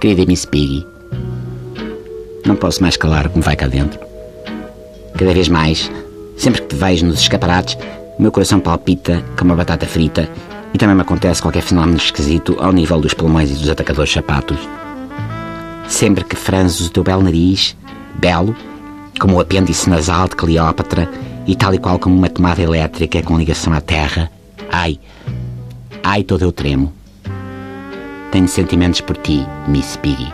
Querida Miss Piggy, não posso mais calar o que me vai cá dentro. Cada vez mais, sempre que te vejo nos escaparates, o meu coração palpita como uma batata frita e também me acontece qualquer fenómeno esquisito ao nível dos pulmões e dos atacadores sapatos. Sempre que franzes o teu belo nariz, belo, como o apêndice nasal de Cleópatra e tal e qual como uma tomada elétrica com ligação à terra, ai, ai, todo eu tremo. Tenho sentimentos por ti, Miss Piggy.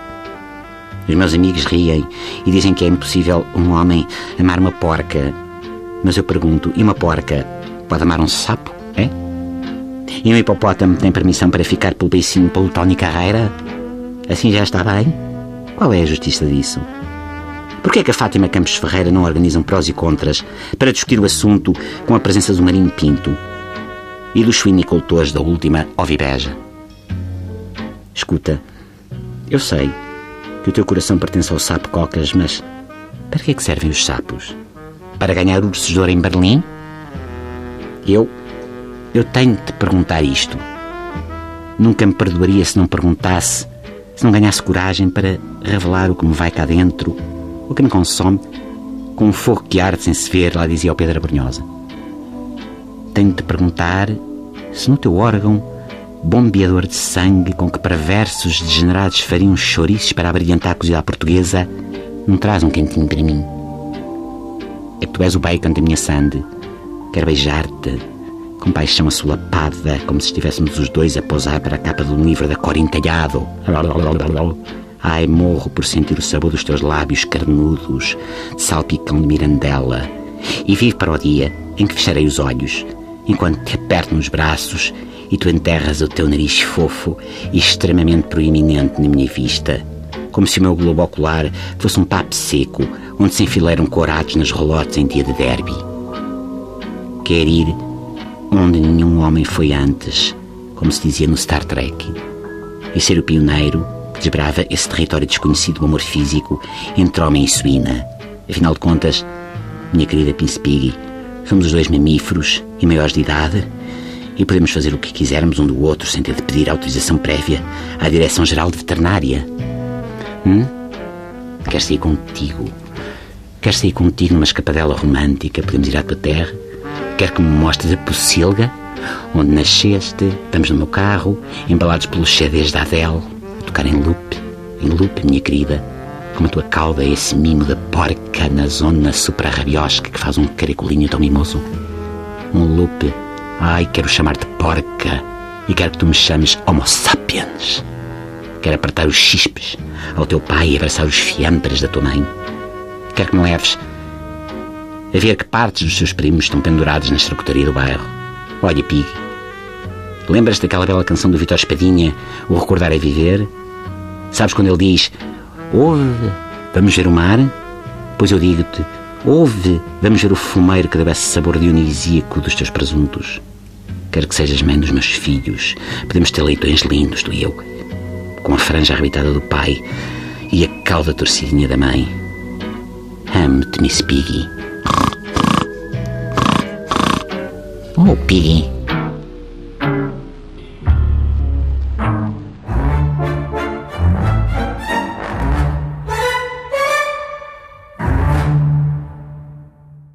Os meus amigos riem e dizem que é impossível um homem amar uma porca. Mas eu pergunto, e uma porca pode amar um sapo, é? E um hipopótamo tem permissão para ficar pelo beicinho pelo Tony Carreira? Assim já está bem? Qual é a justiça disso? Por que é que a Fátima Campos Ferreira não organiza um prós e contras para discutir o assunto com a presença do Marinho Pinto e dos suinicultores da última Ovibeja? Escuta, eu sei que o teu coração pertence ao sapo Cocas, mas para que é que servem os sapos? Para ganhar ursos de ouro em Berlim? Eu, eu tenho de te perguntar isto. Nunca me perdoaria se não perguntasse, se não ganhasse coragem para revelar o que me vai cá dentro, o que me consome, com um fogo que arde sem se ver, lá dizia o Pedro Brunhosa. Tenho de te perguntar se no teu órgão bombeador de sangue com que perversos degenerados fariam chouriços para abrilhantar a cozida portuguesa, não traz um quentinho para mim. É que tu és o bacon da minha sande. Quero beijar-te com paixão assolapada, como se estivéssemos os dois a pousar para a capa de um livro da cor entalhado. Ai, morro por sentir o sabor dos teus lábios carnudos, salpicão de mirandela. E vivo para o dia em que fecharei os olhos, enquanto te aperto nos braços e tu enterras o teu nariz fofo e extremamente proeminente na minha vista, como se o meu globo ocular fosse um papo seco onde se enfileiram corados nas rolotes em dia de derby. Quer ir onde nenhum homem foi antes, como se dizia no Star Trek, e ser o pioneiro que desbrava esse território desconhecido do amor físico entre homem e suína. Afinal de contas, minha querida Pince Piggy, somos os dois mamíferos e maiores de idade e podemos fazer o que quisermos um do outro sem ter de pedir autorização prévia à Direção-Geral de Veterinária. Hum? Queres sair contigo? Queres sair contigo numa escapadela romântica? Podemos ir à tua terra? Quer que me mostres a Pocilga, onde nasceste? Vamos no meu carro, embalados pelos CDs da Adele, a tocar em loop, em loop, minha querida, como a tua cauda é esse mimo da porca na zona supra-rabiosca que faz um caracolinho tão mimoso. Um loop Ai, quero chamar-te porca e quero que tu me chames Homo sapiens. Quero apertar os chispes ao teu pai e abraçar os fiambres da tua mãe. Quero que me leves a ver que partes dos seus primos estão pendurados na estracutaria do bairro. Olha, Pig, lembras-te daquela bela canção do Vitor Espadinha, O Recordar é Viver? Sabes quando ele diz, ouve, vamos ver o mar? Pois eu digo-te, ouve, vamos ver o fumeiro que deve esse sabor dionisíaco dos teus presuntos. Quero que sejas mãe dos meus filhos. Podemos ter leitões lindos, tu e eu, com a franja arrebitada do pai e a cauda torcidinha da mãe. Amo-te, Miss Piggy. Oh, Piggy.